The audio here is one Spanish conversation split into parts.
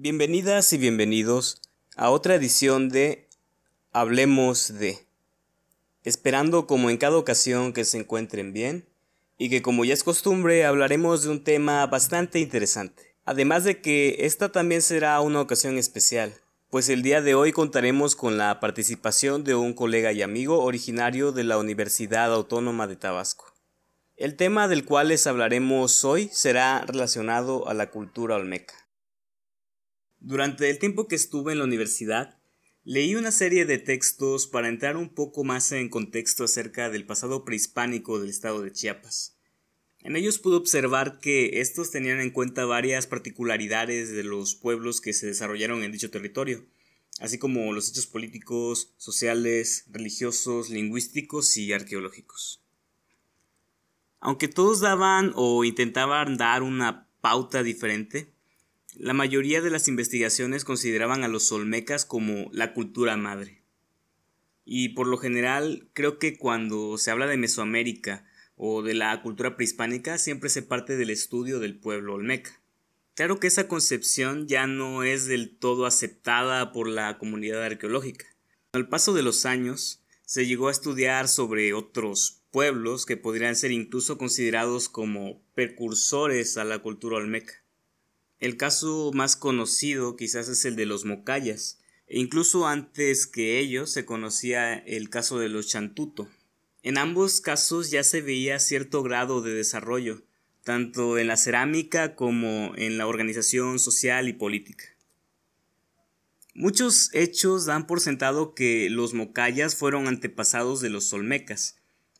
Bienvenidas y bienvenidos a otra edición de Hablemos de. Esperando como en cada ocasión que se encuentren bien y que como ya es costumbre hablaremos de un tema bastante interesante. Además de que esta también será una ocasión especial, pues el día de hoy contaremos con la participación de un colega y amigo originario de la Universidad Autónoma de Tabasco. El tema del cual les hablaremos hoy será relacionado a la cultura olmeca. Durante el tiempo que estuve en la universidad, leí una serie de textos para entrar un poco más en contexto acerca del pasado prehispánico del estado de Chiapas. En ellos pude observar que estos tenían en cuenta varias particularidades de los pueblos que se desarrollaron en dicho territorio, así como los hechos políticos, sociales, religiosos, lingüísticos y arqueológicos. Aunque todos daban o intentaban dar una pauta diferente, la mayoría de las investigaciones consideraban a los olmecas como la cultura madre. Y por lo general creo que cuando se habla de Mesoamérica o de la cultura prehispánica siempre se parte del estudio del pueblo olmeca. Claro que esa concepción ya no es del todo aceptada por la comunidad arqueológica. Al paso de los años se llegó a estudiar sobre otros pueblos que podrían ser incluso considerados como precursores a la cultura olmeca. El caso más conocido quizás es el de los Mocayas, e incluso antes que ellos se conocía el caso de los Chantuto. En ambos casos ya se veía cierto grado de desarrollo, tanto en la cerámica como en la organización social y política. Muchos hechos dan por sentado que los mocayas fueron antepasados de los olmecas,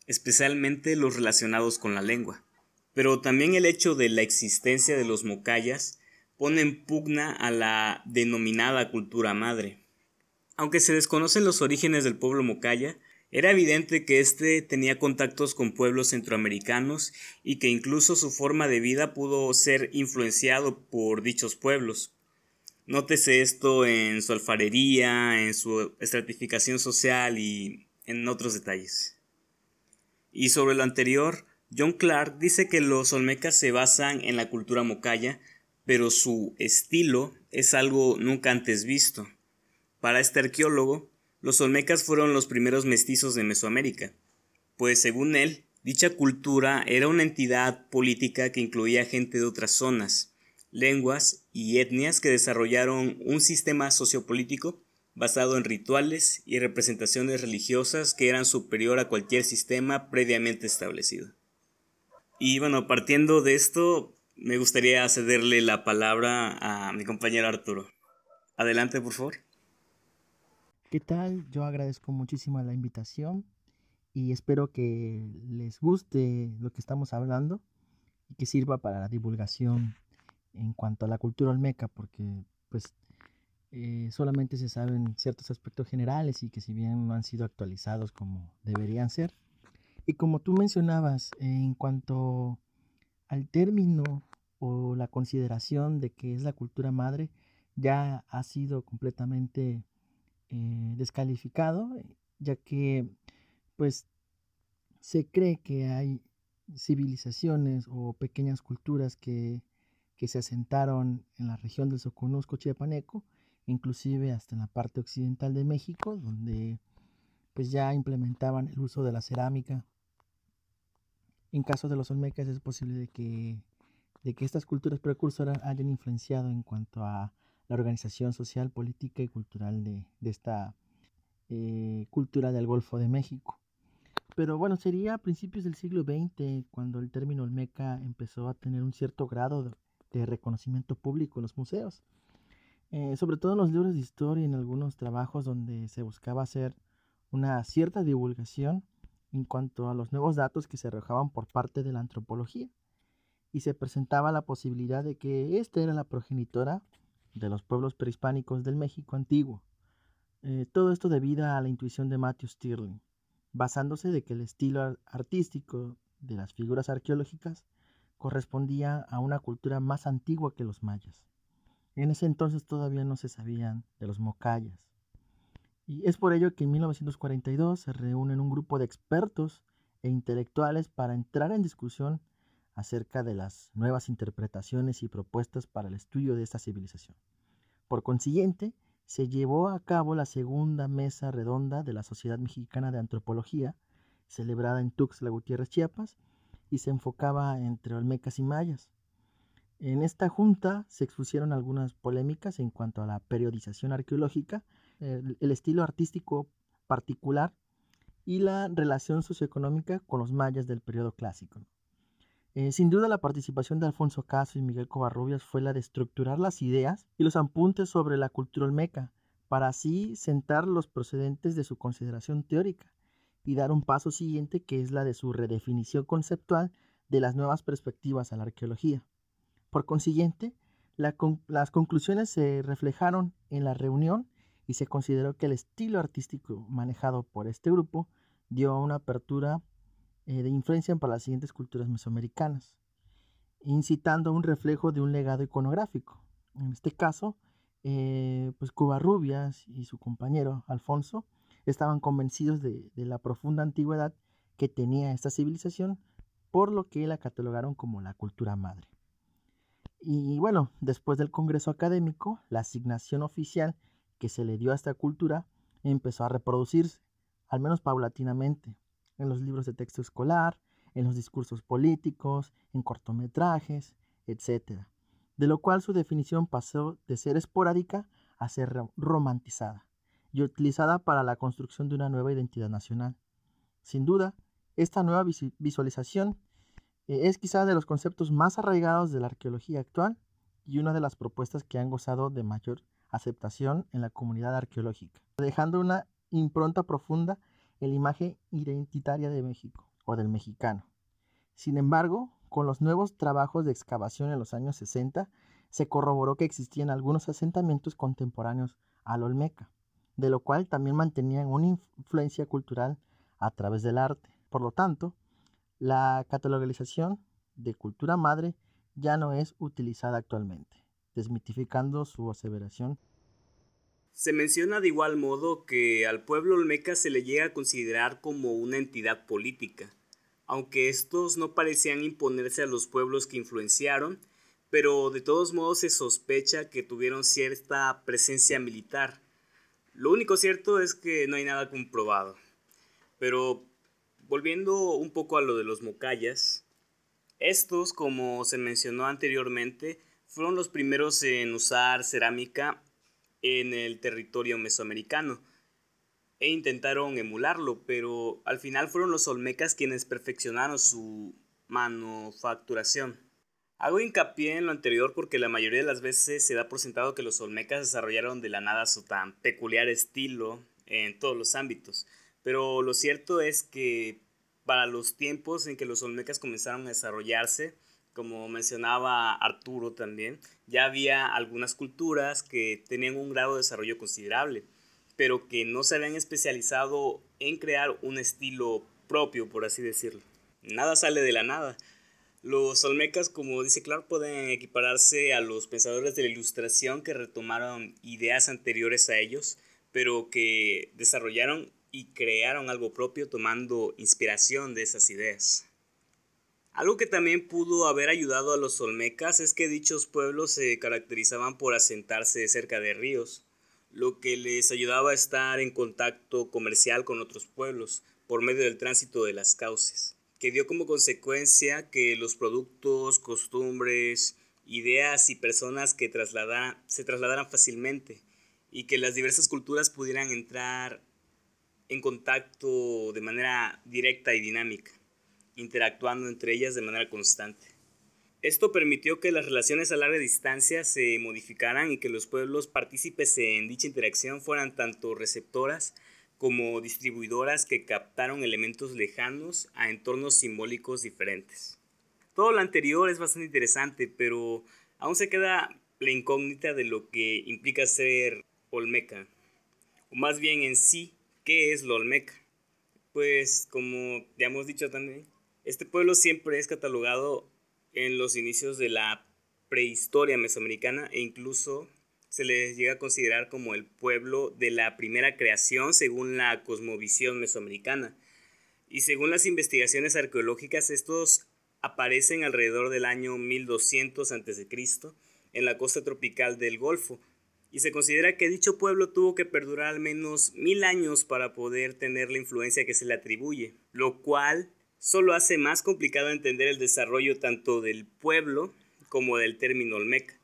especialmente los relacionados con la lengua. Pero también el hecho de la existencia de los mocayas pone en pugna a la denominada cultura madre. Aunque se desconocen los orígenes del pueblo Mocaya, era evidente que éste tenía contactos con pueblos centroamericanos y que incluso su forma de vida pudo ser influenciado por dichos pueblos. Nótese esto en su alfarería, en su estratificación social y en otros detalles. Y sobre lo anterior, John Clark dice que los olmecas se basan en la cultura mocaya pero su estilo es algo nunca antes visto. Para este arqueólogo, los olmecas fueron los primeros mestizos de Mesoamérica, pues según él, dicha cultura era una entidad política que incluía gente de otras zonas, lenguas y etnias que desarrollaron un sistema sociopolítico basado en rituales y representaciones religiosas que eran superior a cualquier sistema previamente establecido. Y bueno, partiendo de esto, me gustaría cederle la palabra a mi compañero Arturo. Adelante, por favor. ¿Qué tal? Yo agradezco muchísimo la invitación y espero que les guste lo que estamos hablando y que sirva para la divulgación en cuanto a la cultura olmeca, porque pues eh, solamente se saben ciertos aspectos generales y que si bien no han sido actualizados como deberían ser. Y como tú mencionabas, en cuanto al término o la consideración de que es la cultura madre ya ha sido completamente eh, descalificado, ya que pues se cree que hay civilizaciones o pequeñas culturas que, que se asentaron en la región del Soconusco chiapaneco, inclusive hasta en la parte occidental de México, donde pues ya implementaban el uso de la cerámica. En caso de los olmecas es posible de que de que estas culturas precursoras hayan influenciado en cuanto a la organización social, política y cultural de, esta eh, cultura del Golfo de México. Pero bueno, sería a principios del siglo XX cuando el término Olmeca empezó a tener un cierto grado de, reconocimiento público en los museos. Eh, sobre todo en los libros de historia y en algunos trabajos donde se buscaba hacer una cierta divulgación en cuanto a los nuevos datos que se arrojaban por parte de la antropología y se presentaba la posibilidad de que ésta era la progenitora de los pueblos prehispánicos del México antiguo. Eh, todo esto debido a la intuición de Matthew Stirling, basándose de que el estilo artístico de las figuras arqueológicas correspondía a una cultura más antigua que los mayas. En ese entonces todavía no se sabían de los mocayas. Y es por ello que en 1942 se reúnen un grupo de expertos e intelectuales para entrar en discusión acerca de las nuevas interpretaciones y propuestas para el estudio de esta civilización. Por consiguiente, se llevó a cabo la segunda mesa redonda de la Sociedad Mexicana de Antropología, celebrada en Tuxtla Gutiérrez, Chiapas, y se enfocaba entre olmecas y mayas. En esta junta se expusieron algunas polémicas en cuanto a la periodización arqueológica, el, estilo artístico particular y la relación socioeconómica con los mayas del periodo clásico. Eh, sin duda la participación de Alfonso Caso y Miguel Covarrubias fue la de estructurar las ideas y los apuntes sobre la cultura olmeca, para así sentar los procedentes de su consideración teórica y dar un paso siguiente que es la de su redefinición conceptual de las nuevas perspectivas a la arqueología. Por consiguiente, las conclusiones se reflejaron en la reunión y se consideró que el estilo artístico manejado por este grupo dio una apertura eh, de influencia para las siguientes culturas mesoamericanas, incitando un reflejo de un legado iconográfico. En este caso, eh, pues Cubarrubias y su compañero Alfonso estaban convencidos de, de la profunda antigüedad que tenía esta civilización, por lo que la catalogaron como la cultura madre. Y bueno, después del Congreso Académico, la asignación oficial que se le dio a esta cultura empezó a reproducirse, al menos paulatinamente, en los libros de texto escolar, en los discursos políticos, en cortometrajes, etc. De lo cual su definición pasó de ser esporádica a ser romantizada y utilizada para la construcción de una nueva identidad nacional. Sin duda, esta nueva visualización eh, es quizá de los conceptos más arraigados de la arqueología actual y una de las propuestas que han gozado de mayor aceptación en la comunidad arqueológica, dejando una impronta profunda en la imagen identitaria de México o del mexicano. Sin embargo, con los nuevos trabajos de excavación en los años 60, se corroboró que existían algunos asentamientos contemporáneos al Olmeca, de lo cual también mantenían una influencia cultural a través del arte. Por lo tanto, la catalogalización de cultura madre ya no es utilizada actualmente, desmitificando su aseveración. Se menciona de igual modo que al pueblo olmeca se le llega a considerar como una entidad política, aunque estos no parecían imponerse a los pueblos que influenciaron, pero de todos modos se sospecha que tuvieron cierta presencia militar. Lo único cierto es que no hay nada comprobado. Pero volviendo un poco a lo de los mocayas, estos, como se mencionó anteriormente, fueron los primeros en usar cerámica en el territorio mesoamericano e intentaron emularlo, pero al final fueron los olmecas quienes perfeccionaron su manufacturación. Hago hincapié en lo anterior porque la mayoría de las veces se da por sentado que los olmecas desarrollaron de la nada su tan peculiar estilo en todos los ámbitos, pero lo cierto es que para los tiempos en que los olmecas comenzaron a desarrollarse, como mencionaba Arturo también, ya había algunas culturas que tenían un grado de desarrollo considerable, pero que no se habían especializado en crear un estilo propio, por así decirlo. Nada sale de la nada. Los olmecas, como dice Clark, pueden equipararse a los pensadores de la ilustración que retomaron ideas anteriores a ellos, pero que desarrollaron y crearon algo propio tomando inspiración de esas ideas. Algo que también pudo haber ayudado a los olmecas es que dichos pueblos se caracterizaban por asentarse cerca de ríos, lo que les ayudaba a estar en contacto comercial con otros pueblos por medio del tránsito de las cauces, que dio como consecuencia que los productos, costumbres, ideas y personas que se trasladaran fácilmente y que las diversas culturas pudieran entrar en contacto de manera directa y dinámica, interactuando entre ellas de manera constante. Esto permitió que las relaciones a larga distancia se modificaran y que los pueblos partícipes en dicha interacción fueran tanto receptoras como distribuidoras que captaron elementos lejanos a entornos simbólicos diferentes. Todo lo anterior es bastante interesante, pero aún se queda la incógnita de lo que implica ser olmeca, o más bien en sí ¿Qué es la Olmeca? Pues como ya hemos dicho también, este pueblo siempre es catalogado en los inicios de la prehistoria mesoamericana e incluso se les llega a considerar como el pueblo de la primera creación según la cosmovisión mesoamericana. Y según las investigaciones arqueológicas, estos aparecen alrededor del año 1200 a.C. en la costa tropical del Golfo, y se considera que dicho pueblo tuvo que perdurar al menos mil años para poder tener la influencia que se le atribuye, lo cual solo hace más complicado entender el desarrollo tanto del pueblo como del término olmeca.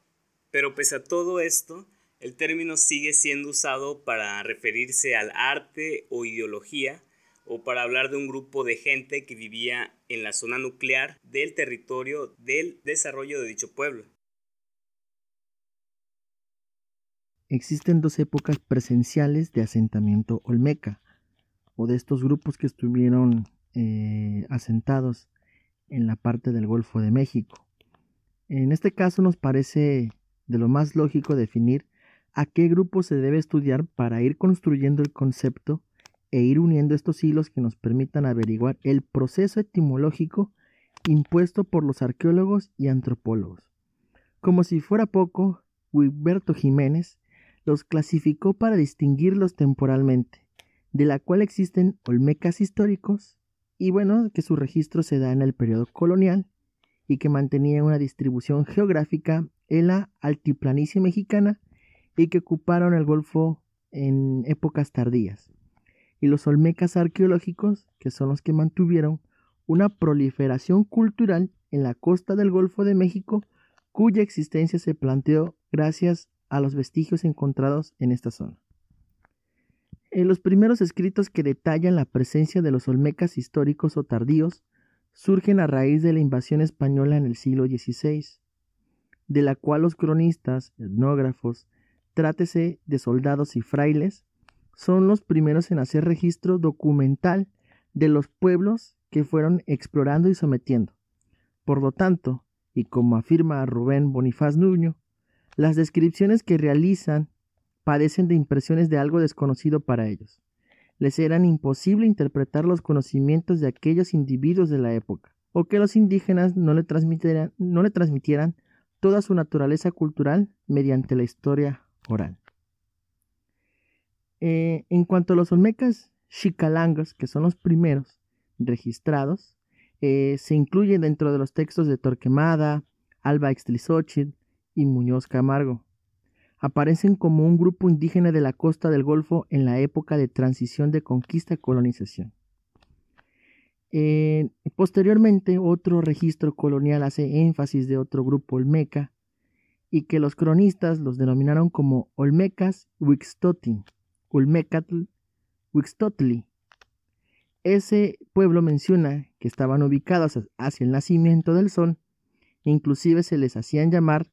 Pero pese a todo esto, el término sigue siendo usado para referirse al arte o ideología o para hablar de un grupo de gente que vivía en la zona nuclear del territorio del desarrollo de dicho pueblo. Existen dos épocas presenciales de asentamiento olmeca, o de estos grupos que estuvieron eh, asentados en la parte del Golfo de México. En este caso nos parece de lo más lógico definir a qué grupo se debe estudiar para ir construyendo el concepto e ir uniendo estos hilos que nos permitan averiguar el proceso etimológico impuesto por los arqueólogos y antropólogos. Como si fuera poco, Huberto Jiménez los clasificó para distinguirlos temporalmente, de la cual existen olmecas históricos y bueno, que su registro se da en el periodo colonial y que mantenía una distribución geográfica en la altiplanicie mexicana y que ocuparon el Golfo en épocas tardías y los olmecas arqueológicos, que son los que mantuvieron una proliferación cultural en la costa del Golfo de México, cuya existencia se planteó gracias a los vestigios encontrados en esta zona. En los primeros escritos que detallan la presencia de los olmecas históricos o tardíos surgen a raíz de la invasión española en el siglo XVI, de la cual los cronistas, etnógrafos, trátese de soldados y frailes, son los primeros en hacer registro documental de los pueblos que fueron explorando y sometiendo. Por lo tanto, y como afirma Rubén Bonifaz Nuño, las descripciones que realizan padecen de impresiones de algo desconocido para ellos. Les eran imposible interpretar los conocimientos de aquellos individuos de la época, o que los indígenas no le transmitieran, no le transmitieran toda su naturaleza cultural mediante la historia oral. Eh, en cuanto a los olmecas chicalangos, que son los primeros registrados, eh, se incluyen dentro de los textos de Torquemada, Alba Extlizochitl y Muñoz Camargo. Aparecen como un grupo indígena de la costa del Golfo en la época de transición de conquista-colonización. Eh, posteriormente, otro registro colonial hace énfasis de otro grupo olmeca y que los cronistas los denominaron como Olmecas Wixtotin, Ulmecatl, Huixtotli. Ese pueblo menciona que estaban ubicados hacia el nacimiento del sol, inclusive se les hacían llamar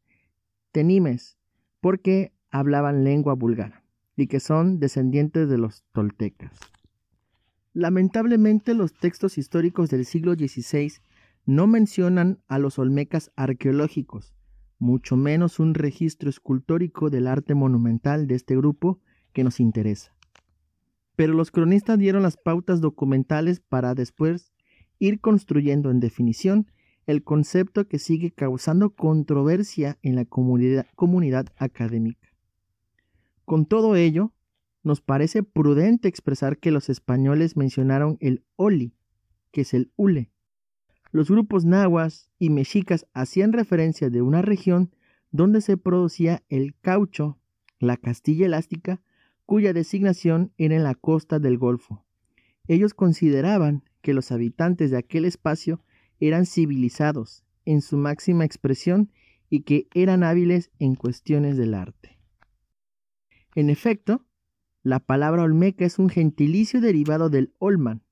tenimes, porque hablaban lengua vulgar, y que son descendientes de los toltecas. Lamentablemente los textos históricos del siglo XVI no mencionan a los olmecas arqueológicos, mucho menos un registro escultórico del arte monumental de este grupo que nos interesa. Pero los cronistas dieron las pautas documentales para después ir construyendo en definición el concepto que sigue causando controversia en la comunidad, académica. Con todo ello, nos parece prudente expresar que los españoles mencionaron el oli, que es el hule. Los grupos nahuas y mexicas hacían referencia de una región donde se producía el caucho, la castilla elástica cuya designación era en la costa del Golfo. Ellos consideraban que los habitantes de aquel espacio eran civilizados en su máxima expresión y que eran hábiles en cuestiones del arte. En efecto, la palabra olmeca es un gentilicio derivado del olman,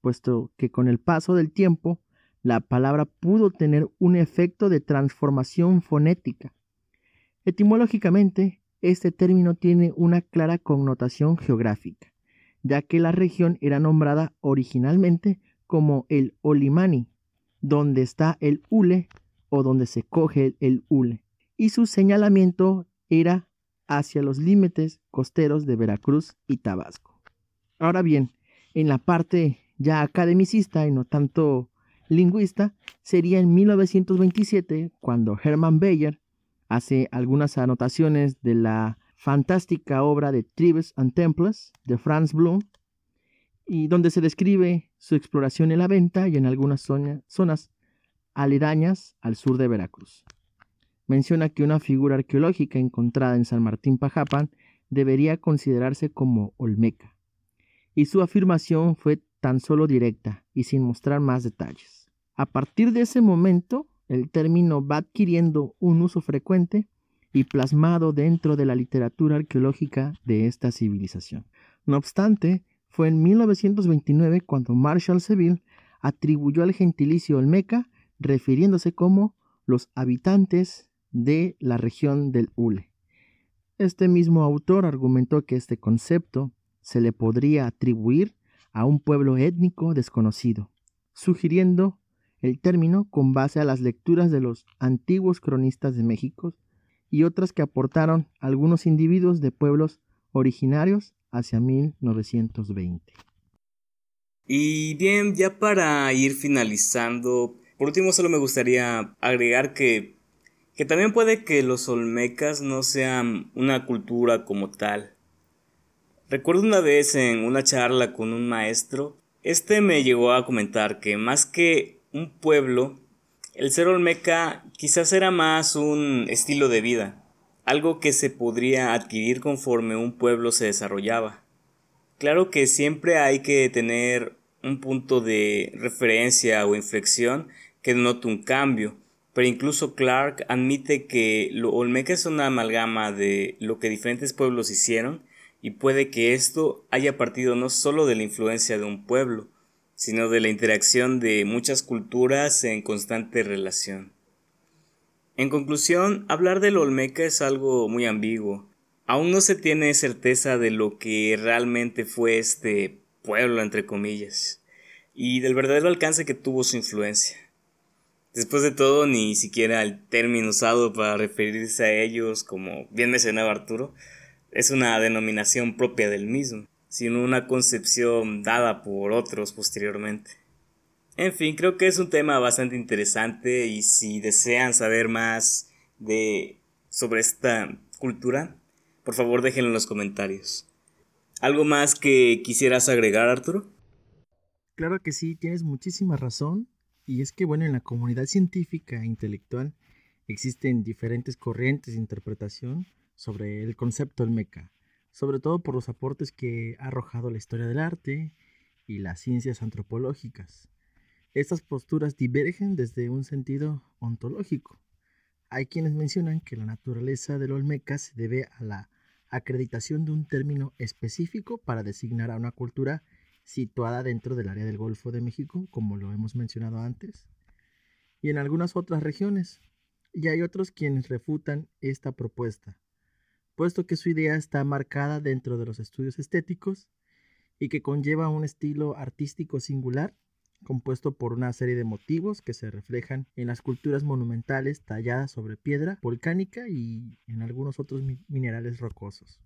puesto que con el paso del tiempo la palabra pudo tener un efecto de transformación fonética. Etimológicamente, este término tiene una clara connotación geográfica, ya que la región era nombrada originalmente como el Olimani, donde está el hule o donde se coge el hule, y su señalamiento era hacia los límites costeros de Veracruz y Tabasco. Ahora bien, en la parte ya academicista y no tanto lingüista, sería en 1927 cuando Hermann Bayer hace algunas anotaciones de la fantástica obra de Tribes and Temples de Franz Blum, y donde se describe su exploración en la venta y en algunas zonas aledañas al sur de Veracruz. menciona que una figura arqueológica encontrada en San Martín Pajapan debería considerarse como olmeca, y su afirmación fue tan solo directa y sin mostrar más detalles. A partir de ese momento, el término va adquiriendo un uso frecuente y plasmado dentro de la literatura arqueológica de esta civilización. No obstante, fue en 1929 cuando Marshall Seville atribuyó al gentilicio olmeca refiriéndose como los habitantes de la región del Hule. Este mismo autor argumentó que este concepto se le podría atribuir a un pueblo étnico desconocido, sugiriendo el término con base a las lecturas de los antiguos cronistas de México y otras que aportaron algunos individuos de pueblos originarios hacia 1920. Y bien, ya para ir finalizando, por último solo me gustaría agregar que, que también puede que los olmecas no sean una cultura como tal. Recuerdo una vez en una charla con un maestro, este me llegó a comentar que más que un pueblo, el ser olmeca quizás era más un estilo de vida, algo que se podría adquirir conforme un pueblo se desarrollaba. Claro que siempre hay que tener un punto de referencia o inflexión que denote un cambio, pero incluso Clark admite que lo olmeca es una amalgama de lo que diferentes pueblos hicieron y puede que esto haya partido no solo de la influencia de un pueblo, sino de la interacción de muchas culturas en constante relación. En conclusión, hablar del Olmeca es algo muy ambiguo. Aún no se tiene certeza de lo que realmente fue este pueblo, entre comillas, y del verdadero alcance que tuvo su influencia. Después de todo, ni siquiera el término usado para referirse a ellos, como bien mencionaba Arturo, es una denominación propia del mismo sino una concepción dada por otros posteriormente. En fin, creo que es un tema bastante interesante y si desean saber más de sobre esta cultura, por favor déjenlo en los comentarios. ¿Algo más que quisieras agregar, Arturo? Claro que sí, tienes muchísima razón. Y es que, bueno, en la comunidad científica e intelectual existen diferentes corrientes de interpretación sobre el concepto del meca sobre todo por los aportes que ha arrojado la historia del arte y las ciencias antropológicas. Estas posturas divergen desde un sentido ontológico. Hay quienes mencionan que la naturaleza del Olmeca se debe a la acreditación de un término específico para designar a una cultura situada dentro del área del Golfo de México, como lo hemos mencionado antes, y en algunas otras regiones. Y hay otros quienes refutan esta propuesta puesto que su idea está marcada dentro de los estudios estéticos y que conlleva un estilo artístico singular, compuesto por una serie de motivos que se reflejan en las culturas monumentales talladas sobre piedra volcánica y en algunos otros minerales rocosos.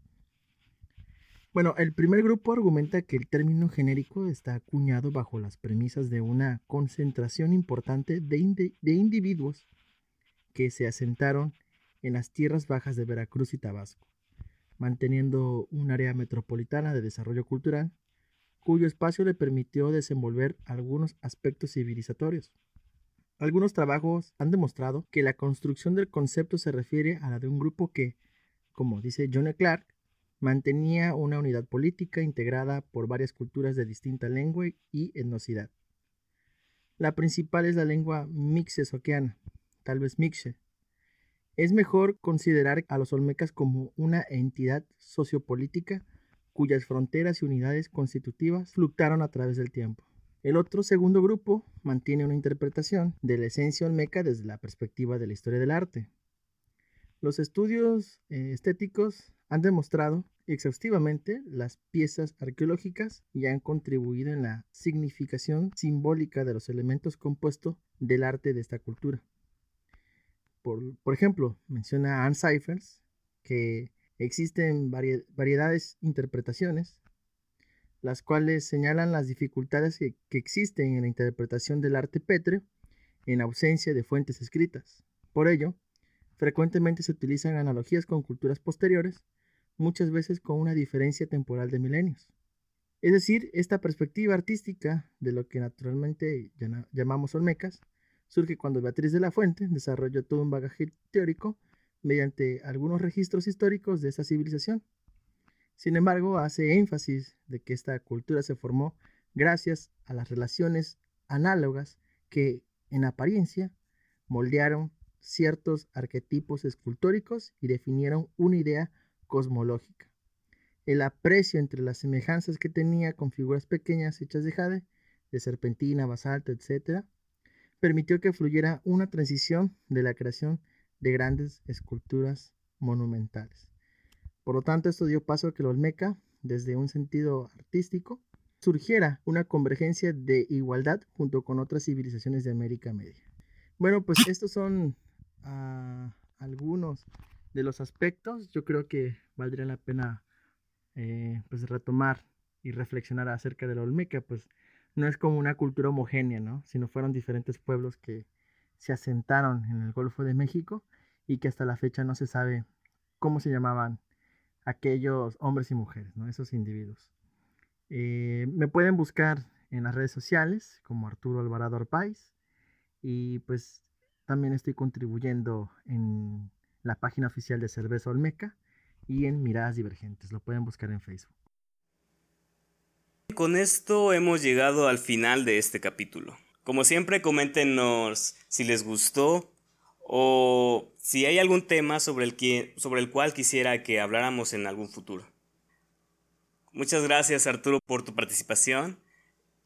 Bueno, el primer grupo argumenta que el término genérico está acuñado bajo las premisas de una concentración importante de, de individuos que se asentaron en las tierras bajas de Veracruz y Tabasco, manteniendo un área metropolitana de desarrollo cultural, cuyo espacio le permitió desenvolver algunos aspectos civilizatorios. Algunos trabajos han demostrado que la construcción del concepto se refiere a la de un grupo que, como dice John Clark, mantenía una unidad política integrada por varias culturas de distinta lengua y etnosidad. La principal es la lengua mixesoquiana, tal vez mixe, es mejor considerar a los olmecas como una entidad sociopolítica cuyas fronteras y unidades constitutivas fluctuaron a través del tiempo. El otro segundo grupo mantiene una interpretación de la esencia olmeca desde la perspectiva de la historia del arte. Los estudios eh, estéticos han demostrado exhaustivamente las piezas arqueológicas y han contribuido en la significación simbólica de los elementos compuestos del arte de esta cultura. Por, ejemplo, menciona Anne Cyphers que existen variedades interpretaciones, las cuales señalan las dificultades que, existen en la interpretación del arte pétreo en ausencia de fuentes escritas. Por ello, frecuentemente se utilizan analogías con culturas posteriores, muchas veces con una diferencia temporal de milenios. Es decir, esta perspectiva artística de lo que naturalmente llamamos olmecas surge cuando Beatriz de la Fuente desarrolló todo un bagaje teórico mediante algunos registros históricos de esta civilización. Sin embargo, hace énfasis de que esta cultura se formó gracias a las relaciones análogas que, en apariencia, moldearon ciertos arquetipos escultóricos y definieron una idea cosmológica. El aprecio entre las semejanzas que tenía con figuras pequeñas hechas de jade, de serpentina, basalto, etc., permitió que fluyera una transición de la creación de grandes esculturas monumentales. Por lo tanto, esto dio paso a que el Olmeca, desde un sentido artístico, surgiera una convergencia de igualdad junto con otras civilizaciones de América Media. Bueno, pues estos son ah, algunos de los aspectos. Yo creo que valdría la pena eh, pues retomar y reflexionar acerca de la Olmeca, pues no es como una cultura homogénea, ¿no? Sino fueron diferentes pueblos que se asentaron en el Golfo de México y que hasta la fecha no se sabe cómo se llamaban aquellos hombres y mujeres, ¿no? Esos individuos. Eh, me pueden buscar en las redes sociales como Arturo Alvarado Arpaiz y pues también estoy contribuyendo en la página oficial de Cerveza Olmeca y en Miradas Divergentes. Lo pueden buscar en Facebook. Con esto hemos llegado al final de este capítulo. Como siempre, coméntenos si les gustó o si hay algún tema sobre el, que, sobre el cual quisiera que habláramos en algún futuro. Muchas gracias Arturo por tu participación.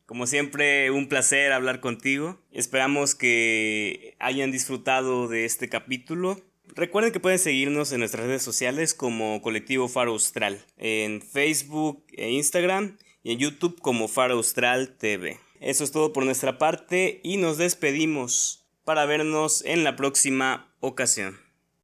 Como siempre, un placer hablar contigo. Esperamos que hayan disfrutado de este capítulo Recuerden que pueden seguirnos en nuestras redes sociales como Colectivo Faro Austral, en Facebook e Instagram y en YouTube como Faro Austral TV. Eso es todo por nuestra parte y nos despedimos para vernos en la próxima ocasión.